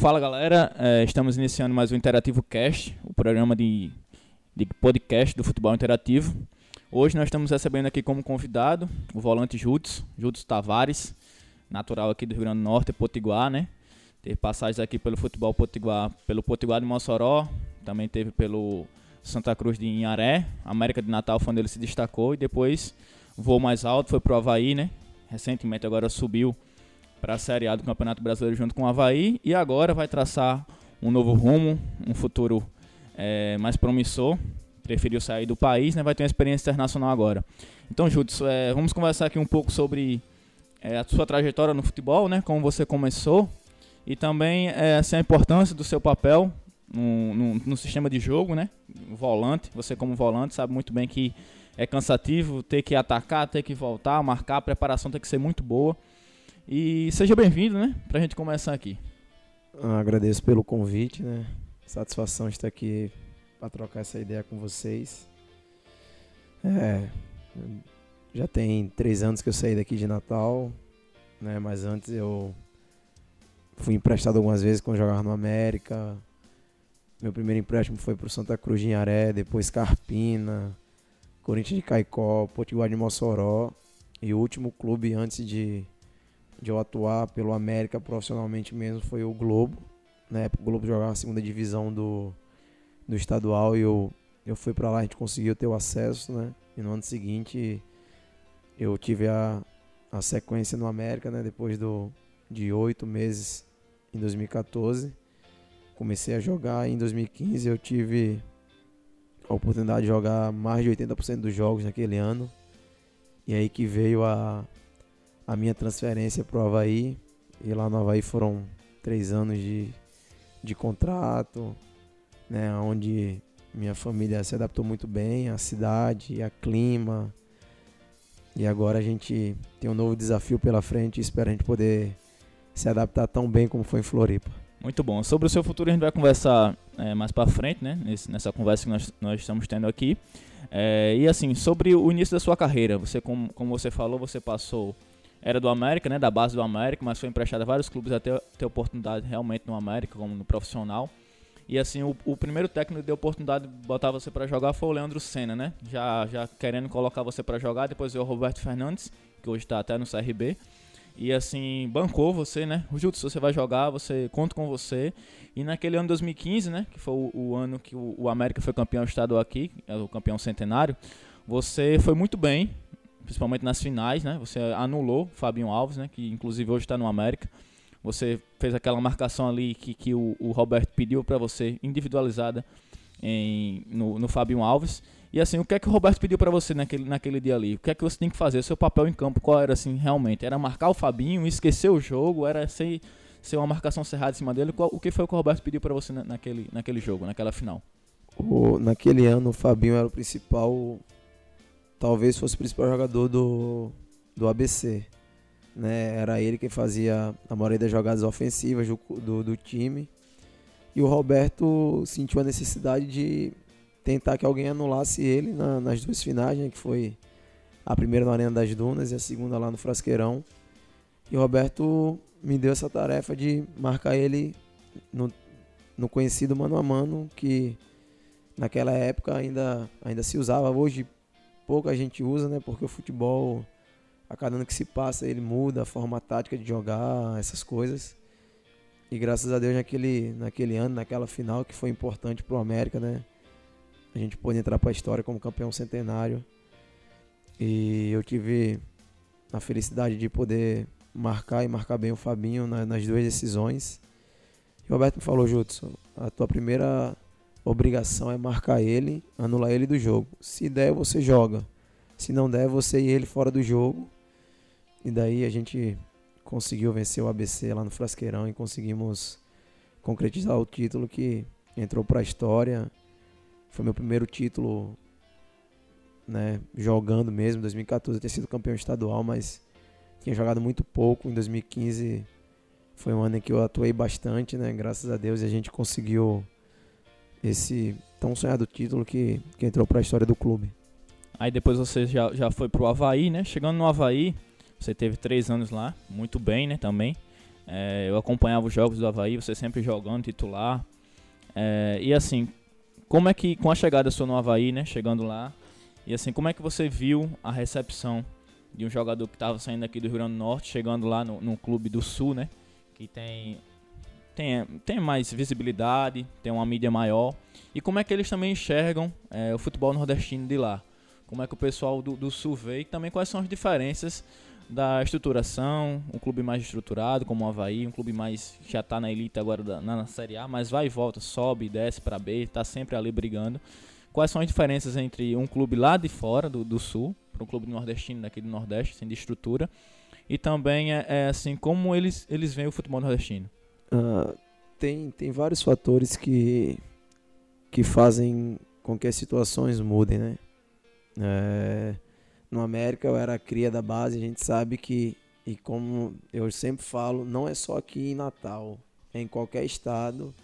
Fala galera, é, estamos iniciando mais um Interativo Cast, o programa de, de podcast do futebol interativo. Hoje nós estamos recebendo aqui como convidado o volante Judes, Judes Tavares, natural aqui do Rio Grande do Norte, Potiguar, né? Teve passagens aqui pelo futebol Potiguar, pelo Potiguar de Mossoró, também teve pelo Santa Cruz de Inharé, América de Natal foi onde ele se destacou e depois voou mais alto, foi pro Havaí, né? Recentemente agora subiu para a Série A do Campeonato Brasileiro junto com o Havaí e agora vai traçar um novo rumo, um futuro é, mais promissor. Preferiu sair do país, né? Vai ter uma experiência internacional agora. Então, Júlio, é, vamos conversar aqui um pouco sobre é, a sua trajetória no futebol, né? Como você começou e também assim, a importância do seu papel no, no, no, sistema de jogo, né? Volante, você como volante sabe muito bem que é cansativo ter que atacar, ter que voltar, marcar, a preparação tem que ser muito boa. E seja bem-vindo, né? Pra gente começar aqui. Eu agradeço pelo convite, né? Satisfação estar aqui para trocar essa ideia com vocês. É, já tem três anos que eu saí daqui de Natal, né? Mas antes eu fui emprestado algumas vezes quando jogava no América. Meu primeiro empréstimo foi para o Santa Cruz de Inharé, depois Carpina, Corinthians de Caicó, Potiguar de Mossoró e o último clube antes de de eu atuar pelo América profissionalmente mesmo foi o Globo. Na época o Globo jogava a segunda divisão do, do estadual e eu, eu fui para lá, a gente conseguiu ter o acesso, né? E no ano seguinte eu tive a, a sequência no América, né? Depois do, de oito meses em 2014. Comecei a jogar em 2015 eu tive a oportunidade de jogar mais de 80% dos jogos naquele ano. E aí que veio a, a minha transferência para o Havaí. E lá no Havaí foram três anos de, de contrato, né, onde minha família se adaptou muito bem à cidade, a clima. E agora a gente tem um novo desafio pela frente e espero a gente poder se adaptar tão bem como foi em Floripa. Muito bom. Sobre o seu futuro a gente vai conversar é, mais para frente, né? Nessa conversa que nós, nós estamos tendo aqui. É, e assim, sobre o início da sua carreira, você como, como você falou, você passou era do América, né, da base do América, mas foi emprestado a vários clubes até ter oportunidade realmente no América, como no profissional. E assim, o, o primeiro técnico que deu oportunidade de botar você para jogar foi o Leandro Senna, né? Já, já querendo colocar você para jogar, depois veio o Roberto Fernandes, que hoje está até no CRB. E assim, bancou você, né? Júlio, se você vai jogar, você conta com você. E naquele ano 2015, né? Que foi o, o ano que o, o América foi campeão estadual aqui, é o campeão centenário, você foi muito bem, principalmente nas finais, né? Você anulou o Fabinho Alves, né? Que inclusive hoje está no América. Você fez aquela marcação ali que, que o, o Roberto pediu para você, individualizada em, no, no Fabinho Alves. E assim, o que é que o Roberto pediu para você naquele, naquele dia ali? O que é que você tem que fazer? O seu papel em campo, qual era assim realmente? Era marcar o Fabinho, esquecer o jogo? Era ser, ser uma marcação cerrada em cima dele? Qual, o que foi que o Roberto pediu para você naquele, naquele jogo, naquela final? O, naquele ano, o Fabinho era o principal talvez fosse o principal jogador do, do ABC. Né? Era ele que fazia a maioria das jogadas ofensivas do, do, do time. E o Roberto sentiu a necessidade de tentar que alguém anulasse ele na, nas duas finais, né? que foi a primeira na Arena das Dunas e a segunda lá no Frasqueirão. E o Roberto me deu essa tarefa de marcar ele no, no conhecido mano a mano, que naquela época ainda, ainda se usava. Hoje pouco a gente usa, né? Porque o futebol, a cada ano que se passa, ele muda a forma tática de jogar, essas coisas. E graças a Deus naquele, naquele ano, naquela final que foi importante para o América, né? A gente pôde entrar para a história como campeão centenário. E eu tive a felicidade de poder marcar e marcar bem o Fabinho nas duas decisões. E o Roberto me falou, Jutsu, a tua primeira obrigação é marcar ele, anular ele do jogo. Se der, você joga. Se não der, você e ele fora do jogo. E daí a gente conseguiu vencer o ABC lá no Frasqueirão e conseguimos concretizar o título que entrou para a história. Foi meu primeiro título, né, jogando mesmo. Em 2014 eu tinha sido campeão estadual, mas tinha jogado muito pouco. Em 2015 foi um ano em que eu atuei bastante, né, graças a Deus, a gente conseguiu esse tão sonhado título que, que entrou para a história do clube. Aí depois você já, já foi pro Havaí, né? Chegando no Havaí, você teve três anos lá, muito bem, né? Também. É, eu acompanhava os jogos do Havaí, você sempre jogando, titular. É, e assim, como é que, com a chegada sua no Havaí, né, chegando lá, e assim, como é que você viu a recepção de um jogador que estava saindo aqui do Rio Grande do Norte, chegando lá no, no clube do Sul, né, que tem, tem, tem mais visibilidade, tem uma mídia maior, e como é que eles também enxergam é, o futebol nordestino de lá? Como é que o pessoal do, do Sul vê e também quais são as diferenças da estruturação, um clube mais estruturado como o Havaí, um clube mais já está na elite agora da, na, na, Série A, mas vai e volta, sobe, desce para B, está sempre ali brigando. Quais são as diferenças entre um clube lá de fora do, do Sul, para um clube nordestino daqui do Nordeste, assim, de estrutura, e também é, é assim como eles eles veem o futebol nordestino? Uh, tem tem vários fatores que que fazem com que as situações mudem, né? É, no América eu era cria da base, a gente sabe que, e como eu sempre falo, não é só aqui em Natal, é em qualquer estado.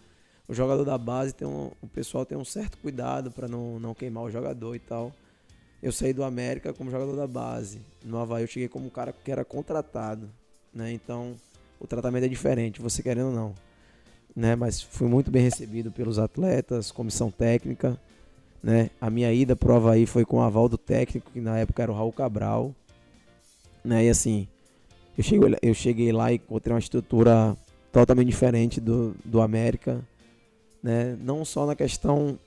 O jogador da base tem um, o pessoal tem um certo cuidado para não, não queimar o jogador e tal. Eu saí do América como jogador da base. No Havaí eu cheguei como um cara que era contratado, né? Então o tratamento é diferente, você querendo ou não. Né? Mas fui muito bem recebido pelos atletas, comissão técnica. Né? A minha ida pro Havaí foi com o aval do técnico, que na época era o Raul Cabral. Né? E assim, eu cheguei, eu cheguei lá e encontrei uma estrutura totalmente diferente do, do América. Né? Não só na questão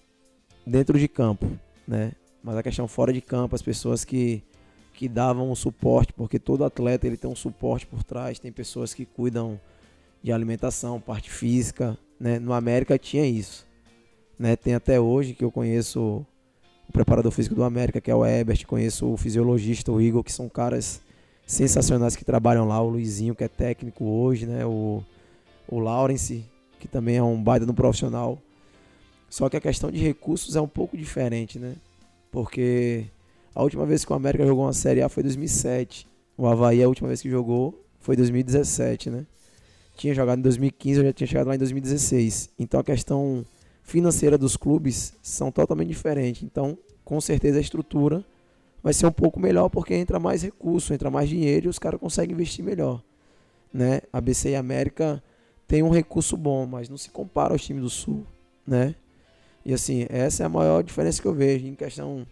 dentro de campo, né? mas a questão fora de campo, as pessoas que, que davam o suporte, porque todo atleta ele tem um suporte por trás, tem pessoas que cuidam de alimentação, parte física. Né? No América tinha isso. Né? Tem até hoje que eu conheço o preparador físico do América, que é o Ebert, conheço o fisiologista, o Igor, que são caras sensacionais que trabalham lá, o Luizinho, que é técnico hoje, né? O, o Lawrence, que também é um baita no profissional. Só que a questão de recursos é um pouco diferente, né? Porque a última vez que o América jogou uma Série A foi 2007. O Havaí, a última vez que jogou, foi 2017, né? Tinha jogado em 2015, eu já tinha chegado lá em 2016. Então a questão financeira dos clubes são totalmente diferentes. Então, com certeza a estrutura vai ser um pouco melhor porque entra mais recurso, entra mais dinheiro e os caras conseguem investir melhor. Né? A BC e América tem um recurso bom, mas não se compara aos times do Sul, né? E assim, essa é a maior diferença que eu vejo em questão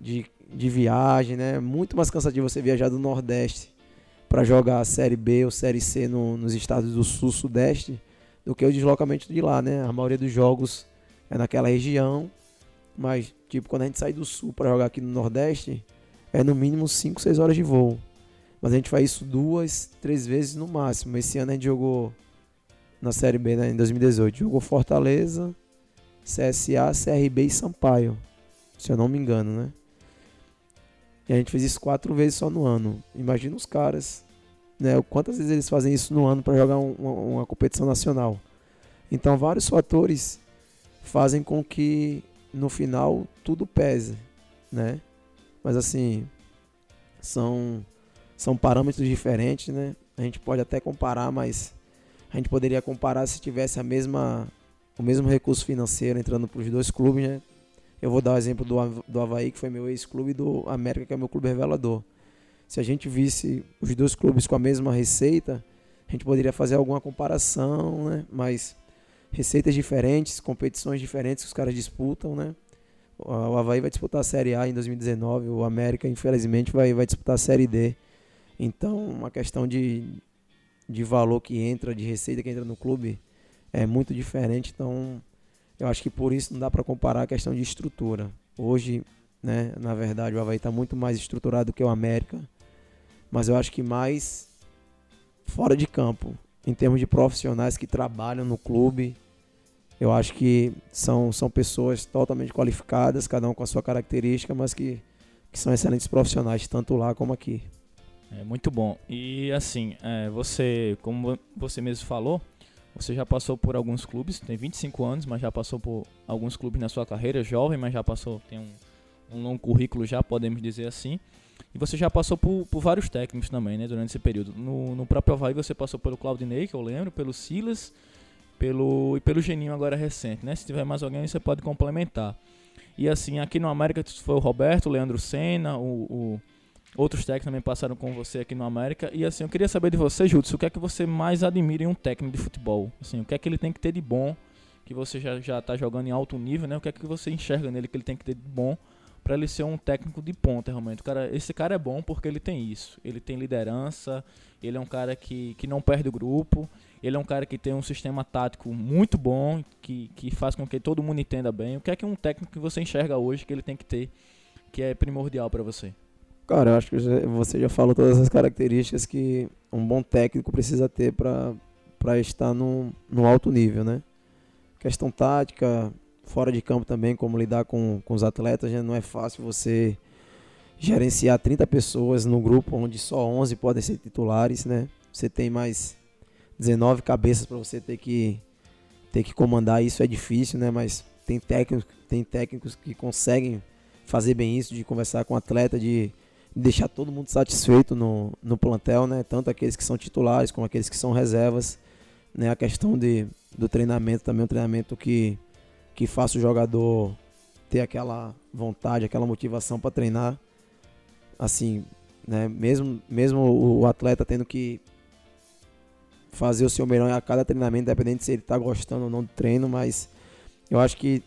de, de viagem, né? Muito mais cansativo você viajar do Nordeste para jogar a Série B ou Série C no, nos estados do Sul, Sudeste, do que o deslocamento de lá, né? A maioria dos jogos é naquela região, mas tipo quando a gente sai do sul para jogar aqui no Nordeste, é no mínimo 5, 6 horas de voo. Mas a gente faz isso duas, três vezes no máximo. Esse ano a gente jogou na Série B, né, em 2018, jogou Fortaleza, CSA, CRB e Sampaio, se eu não me engano, né? E a gente fez isso quatro vezes só no ano. Imagina os caras né? Quantas vezes eles fazem isso no ano para jogar um, uma, uma, competição nacional? Então, vários fatores fazem com que no final tudo pese, né? Mas assim, são são parâmetros diferentes, né? A gente pode até comparar, mas a gente poderia comparar se tivesse a mesma o mesmo recurso financeiro entrando para os dois clubes, né? Eu vou dar o exemplo do, do Havaí, que foi meu ex-clube, e do América, que é meu clube revelador se a gente visse os dois clubes com a mesma receita, a gente poderia fazer alguma comparação, né? Mas receitas diferentes, competições diferentes que os caras disputam, né? O Havaí vai disputar a Série A em 2019, o América, infelizmente, vai, vai disputar a Série D. Então, uma questão de, de valor que entra, de receita que entra no clube, é muito diferente. Então, eu acho que por isso não dá para comparar a questão de estrutura. Hoje, né, na verdade, o Havaí está muito mais estruturado que o América mas eu acho que mais fora de campo, em termos de profissionais que trabalham no clube. Eu acho que são, são pessoas totalmente qualificadas, cada um com a sua característica, mas que, que são excelentes profissionais, tanto lá como aqui. É muito bom. E assim, é, você, como você mesmo falou, você já passou por alguns clubes, tem 25 anos, mas já passou por alguns clubes na sua carreira, jovem, mas já passou, tem um, um longo currículo já, podemos dizer assim. E você já passou por, por vários técnicos também, né, durante esse período. No, no próprio Havaí você passou pelo Claudinei, que eu lembro, pelo Silas, pelo e pelo Geninho agora recente, né? Se tiver mais alguém, você pode complementar. E assim, aqui no América foi o Roberto, o Leandro Senna, o, o, Outros técnicos também passaram com você aqui no América. E assim, eu queria saber de você, Júlio, o que é que você mais admira em um técnico de futebol? Assim, o que é que ele tem que ter de bom, que você já, já tá jogando em alto nível, né? O que é que você enxerga nele que ele tem que ter de bom para ele ser um técnico de ponta, realmente. O cara, esse cara é bom porque ele tem isso. Ele tem liderança, ele é um cara que, que não perde o grupo, ele é um cara que tem um sistema tático muito bom, que, que faz com que todo mundo entenda bem. O que é que um técnico que você enxerga hoje que ele tem que ter, que é primordial para você? Cara, eu acho que você já falou todas as características que um bom técnico precisa ter para estar no, no alto nível, né? Questão tática, fora de campo também, como lidar com, com os atletas, né? não é fácil você gerenciar 30 pessoas no grupo onde só 11 podem ser titulares, né? Você tem mais 19 cabeças para você ter que ter que comandar, isso é difícil, né? Mas tem técnicos, tem técnicos que conseguem fazer bem isso, de conversar com o atleta, de deixar todo mundo satisfeito no, no plantel, né? Tanto aqueles que são titulares como aqueles que são reservas, né? A questão de, do treinamento também, um treinamento que, que faça o jogador ter aquela vontade, aquela motivação para treinar, assim, né? Mesmo, mesmo o atleta tendo que fazer o seu melhor a cada treinamento, independente se ele está gostando ou não do treino, mas eu acho que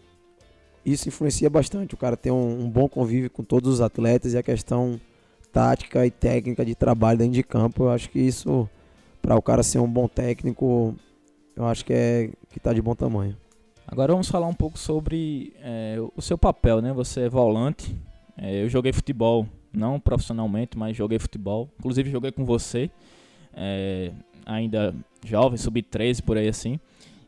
isso influencia bastante. O cara ter um, um bom convívio com todos os atletas e a questão tática e técnica de trabalho dentro de campo. Eu acho que isso, para o cara ser um bom técnico, eu acho que é que está de bom tamanho. Agora vamos falar um pouco sobre é, o seu papel, né? Você é volante. É, eu joguei futebol, não profissionalmente, mas joguei futebol. Inclusive joguei com você, é, ainda jovem, sub-13 por aí assim.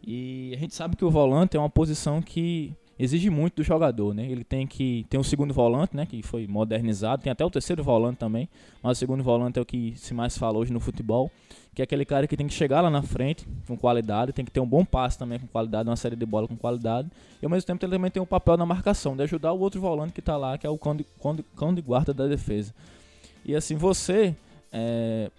E a gente sabe que o volante é uma posição que exige muito do jogador, né? Ele tem que tem um segundo volante, né, que foi modernizado, tem até o terceiro volante também, mas o segundo volante é o que se mais fala hoje no futebol, que é aquele cara que tem que chegar lá na frente com qualidade, tem que ter um bom passe também com qualidade, uma série de bola com qualidade, e ao mesmo tempo ele também tem um papel na marcação, de ajudar o outro volante que está lá, que é o cão de, cão de, cão de guarda da defesa. E assim, você é,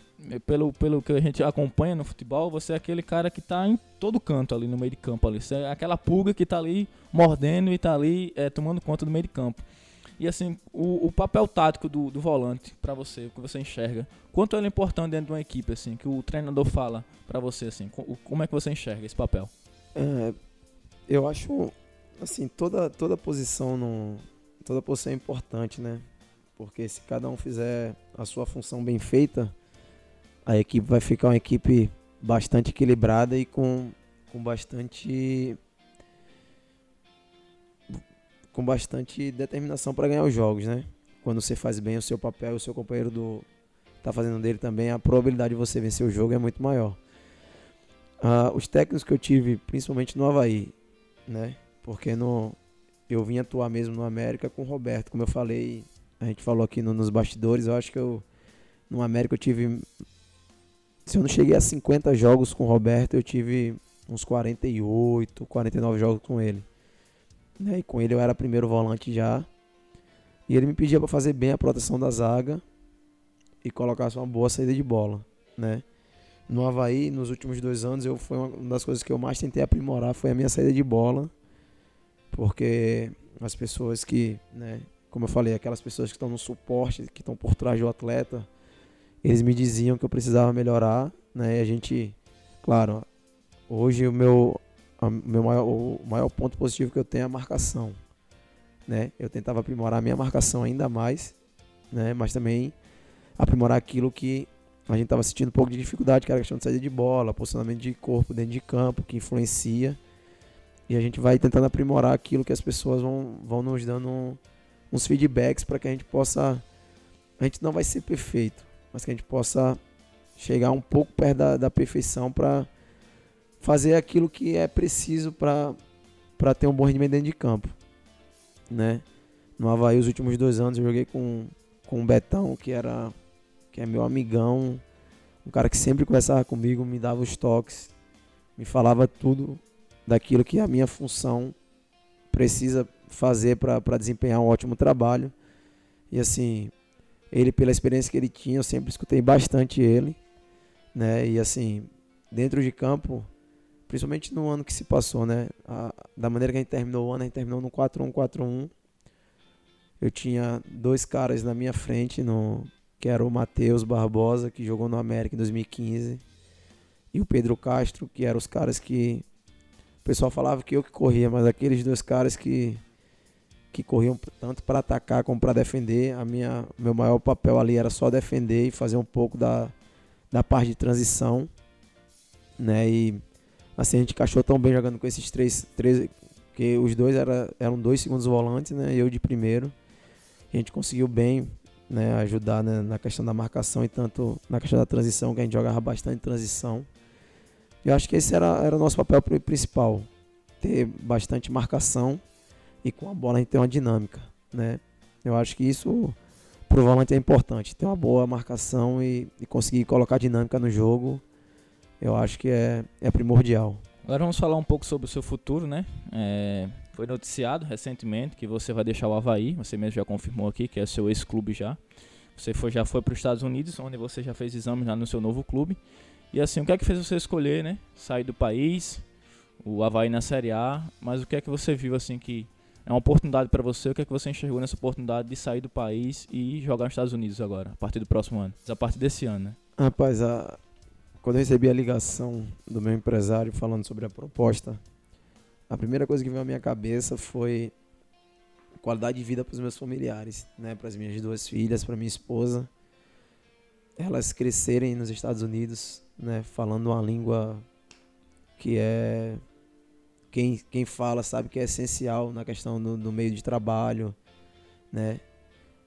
pelo, pelo que a gente acompanha no futebol, você é aquele cara que está em todo canto ali no meio de campo ali. Você é aquela pulga que está ali mordendo e está ali é, tomando conta do meio de campo. E assim, o, o papel tático do, do volante para você, o que você enxerga, quanto ele é importante dentro de uma equipe, assim, que o treinador fala para você, assim, como é que você enxerga esse papel? É, eu acho, assim, toda, toda posição no, toda posição é importante, né? Porque se cada um fizer a sua função bem feita, a equipe vai ficar uma equipe bastante equilibrada e com, com bastante com bastante determinação para ganhar os jogos, né? Quando você faz bem o seu papel, o seu companheiro do tá fazendo dele também, a probabilidade de você vencer o jogo é muito maior. Uh, os técnicos que eu tive, principalmente no Havaí, né? Porque no, eu vim atuar mesmo no América com o Roberto, como eu falei, a gente falou aqui no, nos bastidores, eu acho que eu no América eu tive se eu não cheguei a 50 jogos com o Roberto, eu tive uns 48, 49 jogos com ele. Né? E com ele eu era primeiro volante já. E ele me pedia para fazer bem a proteção da zaga e colocasse uma boa saída de bola, né? No Havaí, nos últimos dois anos, eu foi uma das coisas que eu mais tentei aprimorar foi a minha saída de bola, porque as pessoas que, né, como eu falei, aquelas pessoas que estão no suporte, que estão por trás do atleta, eles me diziam que eu precisava melhorar, né? E a gente, claro, hoje o meu, a, meu maior, o maior ponto positivo que eu tenho é a marcação, né? Eu tentava aprimorar a minha marcação ainda mais, né? Mas também aprimorar aquilo que a gente estava sentindo um pouco de dificuldade, que era a questão de saída de bola, posicionamento de corpo dentro de campo, que influencia. E a gente vai tentando aprimorar aquilo que as pessoas vão, vão nos dando uns feedbacks para que a gente possa. A gente não vai ser perfeito, mas que a gente possa chegar um pouco perto da, da perfeição para fazer aquilo que é preciso para ter um bom rendimento dentro de campo. Né? No Havaí, os últimos dois anos, eu joguei com, com o Betão, que, era, que é meu amigão, um cara que sempre conversava comigo, me dava os toques, me falava tudo daquilo que a minha função precisa fazer para desempenhar um ótimo trabalho. E assim, ele, pela experiência que ele tinha, eu sempre escutei bastante ele. Né? E assim, dentro de campo, principalmente no ano que se passou, né? A, da maneira que a gente terminou o ano, a gente terminou no 4-1-4-1. Eu tinha dois caras na minha frente no, que era o Matheus Barbosa, que jogou no América em 2015, e o Pedro Castro, que eram os caras que o pessoal falava que eu que corria, mas aqueles dois caras que que corriam tanto para atacar como para defender, a minha meu maior papel ali era só defender e fazer um pouco da, da parte de transição, né? E assim a gente encaixou tão bem jogando com esses três, três que os dois era, eram dois segundos volantes, né? Eu de primeiro. A gente conseguiu bem né, ajudar né, na questão da marcação e tanto na questão da transição, que a gente jogava bastante transição. Eu acho que esse era, era o nosso papel principal, ter bastante marcação e com a bola a gente ter uma dinâmica, né? Eu acho que isso pro volante é importante, ter uma boa marcação e, e conseguir colocar dinâmica no jogo, eu acho que é, é primordial. Agora vamos falar um pouco sobre o seu futuro, né? É, foi noticiado recentemente que você vai deixar o Havaí, você mesmo já confirmou aqui que é seu ex-clube já. Você foi, já foi para os Estados Unidos, onde você já fez exames lá no seu novo clube. E assim, o que é que fez você escolher, né? Sair do país, o Havaí na Série A, mas o que é que você viu assim que é uma oportunidade para você? O que é que você enxergou nessa oportunidade de sair do país e jogar nos Estados Unidos agora, a partir do próximo ano? A partir desse ano, né? Rapaz, a... quando eu recebi a ligação do meu empresário falando sobre a proposta, a primeira coisa que veio à minha cabeça foi qualidade de vida para os meus familiares, né, para as minhas duas filhas, para minha esposa, elas crescerem nos Estados Unidos, né, falando uma língua que é quem, quem fala sabe que é essencial na questão do, do meio de trabalho, né?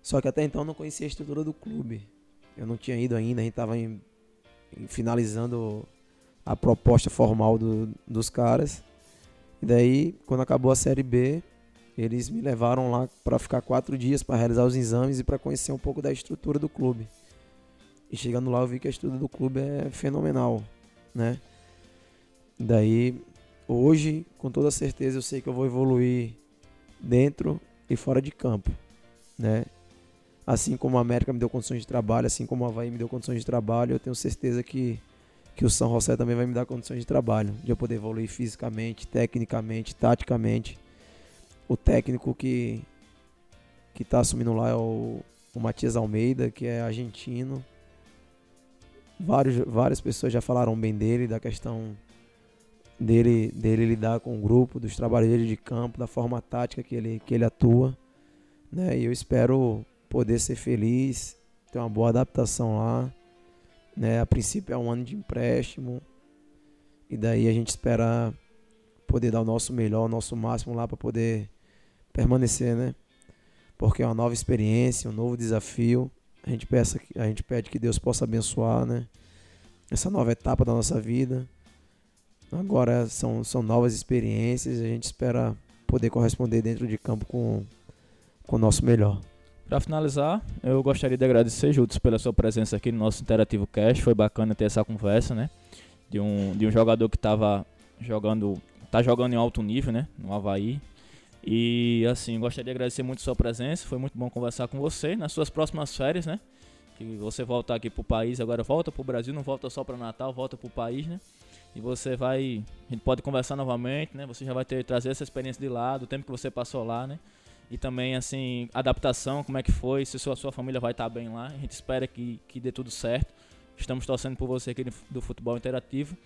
Só que até então eu não conhecia a estrutura do clube. Eu não tinha ido ainda, a gente estava finalizando a proposta formal do, dos caras. E daí, quando acabou a Série B, eles me levaram lá para ficar quatro dias para realizar os exames e para conhecer um pouco da estrutura do clube. E chegando lá eu vi que a estrutura do clube é fenomenal, né? Daí, hoje, com toda certeza, eu sei que eu vou evoluir dentro e fora de campo, né? Assim como a América me deu condições de trabalho, assim como a Havaí me deu condições de trabalho, eu tenho certeza que que o São José também vai me dar condições de trabalho, de eu poder evoluir fisicamente, tecnicamente, taticamente. O técnico que que está assumindo lá é o, o Matias Almeida, que é argentino. Vários, várias pessoas já falaram bem dele, da questão dele, dele lidar com o grupo, dos trabalhadores de campo, da forma tática que ele, que ele atua. Né? E eu espero poder ser feliz, ter uma boa adaptação lá né? A princípio é um ano de empréstimo. E daí a gente espera poder dar o nosso melhor, o nosso máximo lá para poder permanecer, né? Porque é uma nova experiência, um novo desafio. A gente, peça, a gente pede que Deus possa abençoar, né? Essa nova etapa da nossa vida. Agora são, são novas experiências. A gente espera poder corresponder dentro de campo com, com o nosso melhor. Para finalizar, eu gostaria de agradecer, Jutos, pela sua presença aqui no nosso Interativo Cast. Foi bacana ter essa conversa, né? De um, de um jogador que estava jogando, tá jogando em alto nível, né? No Havaí. E assim, gostaria de agradecer muito sua presença. Foi muito bom conversar com você nas suas próximas férias, né? Que você voltar aqui pro país, agora volta pro Brasil, não volta só para Natal, volta pro país, né? E você vai, a gente pode conversar novamente, né? Você já vai ter trazer essa experiência de lá, do tempo que você passou lá, né? e também assim adaptação, como é que foi, se sua, sua família vai estar bem lá. A gente espera que, que dê tudo certo. Estamos torcendo por você aqui do Futebol Interativo.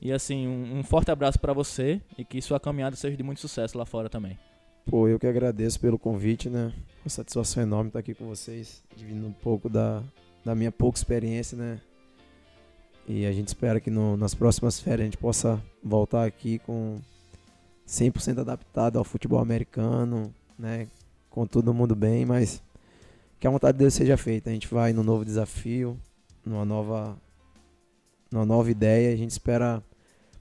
E assim, um, um forte abraço para você e que sua caminhada seja de muito sucesso lá fora também. Pô, eu que agradeço pelo convite, né? Uma satisfação enorme estar aqui com vocês, dividindo um pouco da, da minha pouca experiência, né? E a gente espera que no, nas próximas férias a gente possa voltar aqui com 100% adaptado ao futebol americano, né? Com todo mundo bem, mas que a vontade de Deus seja feita. A gente vai no novo desafio, numa nova, numa nova ideia. A gente espera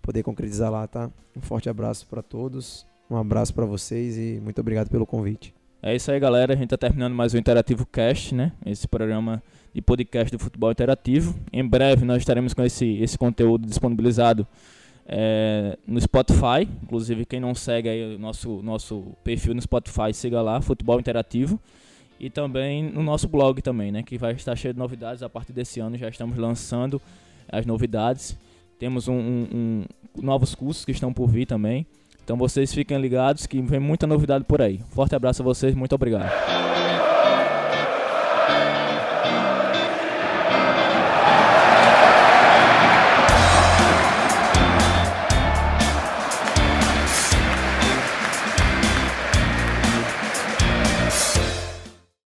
poder concretizar lá, tá? Um forte abraço para todos, um abraço para vocês e muito obrigado pelo convite. É isso aí, galera. A gente está terminando mais o Interativo Cast, né? Esse programa de podcast do futebol interativo. Em breve nós estaremos com esse, esse conteúdo disponibilizado é, no Spotify. Inclusive, quem não segue aí o nosso, nosso perfil no Spotify, siga lá, Futebol Interativo. E também no nosso blog também, né? Que vai estar cheio de novidades a partir desse ano. Já estamos lançando as novidades. Temos um, um, um, novos cursos que estão por vir também. Então vocês fiquem ligados que vem muita novidade por aí. Forte abraço a vocês, muito obrigado.